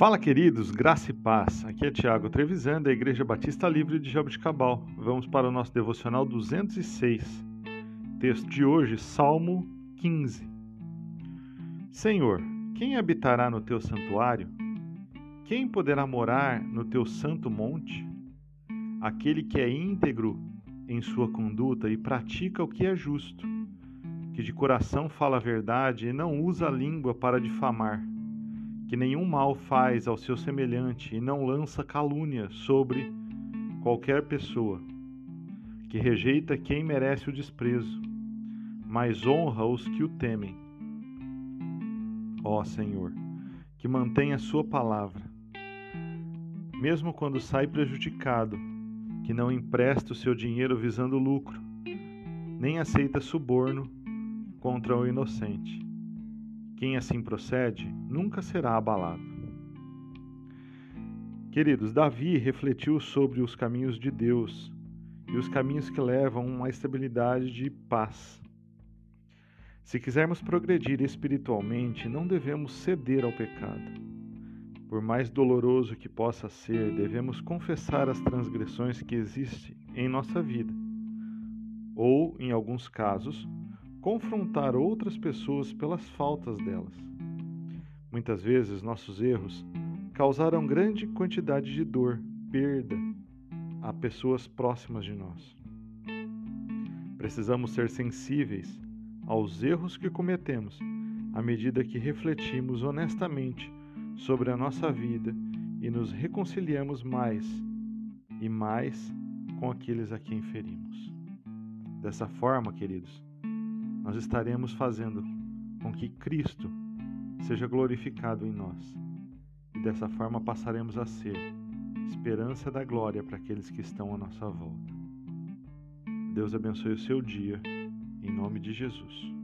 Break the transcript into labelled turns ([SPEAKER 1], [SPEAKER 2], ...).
[SPEAKER 1] Fala, queridos, graça e paz. Aqui é Tiago Trevisan, da Igreja Batista Livre de Jaboticabal. Vamos para o nosso devocional 206. Texto de hoje, Salmo 15. Senhor, quem habitará no teu santuário? Quem poderá morar no teu santo monte? Aquele que é íntegro em sua conduta e pratica o que é justo, que de coração fala a verdade e não usa a língua para difamar que nenhum mal faz ao seu semelhante e não lança calúnia sobre qualquer pessoa, que rejeita quem merece o desprezo, mas honra os que o temem. Ó Senhor, que mantém a sua palavra, mesmo quando sai prejudicado, que não empresta o seu dinheiro visando lucro, nem aceita suborno contra o inocente quem assim procede nunca será abalado. Queridos, Davi refletiu sobre os caminhos de Deus e os caminhos que levam à estabilidade de paz. Se quisermos progredir espiritualmente, não devemos ceder ao pecado. Por mais doloroso que possa ser, devemos confessar as transgressões que existem em nossa vida, ou, em alguns casos, confrontar outras pessoas pelas faltas delas. Muitas vezes nossos erros causaram grande quantidade de dor, perda a pessoas próximas de nós. Precisamos ser sensíveis aos erros que cometemos à medida que refletimos honestamente sobre a nossa vida e nos reconciliamos mais e mais com aqueles a quem ferimos. Dessa forma, queridos, nós estaremos fazendo com que Cristo seja glorificado em nós. E dessa forma passaremos a ser esperança da glória para aqueles que estão à nossa volta. Deus abençoe o seu dia, em nome de Jesus.